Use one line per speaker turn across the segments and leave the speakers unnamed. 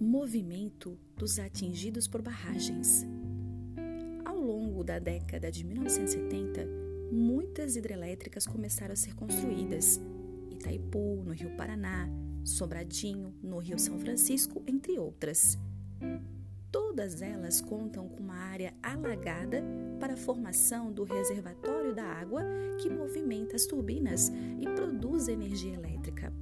movimento dos atingidos por barragens. Ao longo da década de 1970, muitas hidrelétricas começaram a ser construídas. Itaipu, no Rio Paraná, Sobradinho, no Rio São Francisco, entre outras. Todas elas contam com uma área alagada para a formação do reservatório da água que movimenta as turbinas e produz energia elétrica.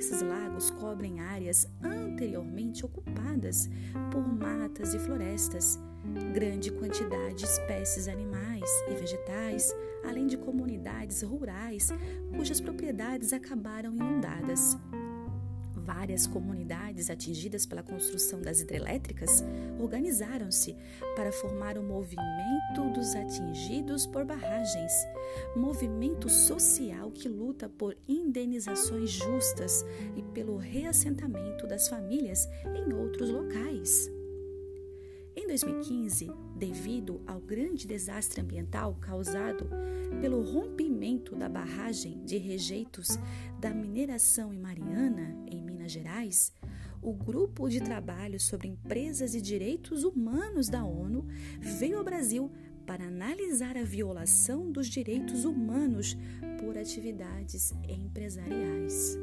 Esses lagos cobrem áreas anteriormente ocupadas por matas e florestas, grande quantidade de espécies animais e vegetais, além de comunidades rurais cujas propriedades acabaram inundadas. Várias comunidades atingidas pela construção das hidrelétricas organizaram-se para formar o movimento dos atingidos por barragens, movimento social que luta por indenizações justas e pelo reassentamento das famílias em outros locais. Em 2015, devido ao grande desastre ambiental causado pelo rompimento da barragem de rejeitos da mineração em Mariana, em Minas Gerais, o Grupo de Trabalho sobre Empresas e Direitos Humanos da ONU veio ao Brasil para analisar a violação dos direitos humanos por atividades empresariais.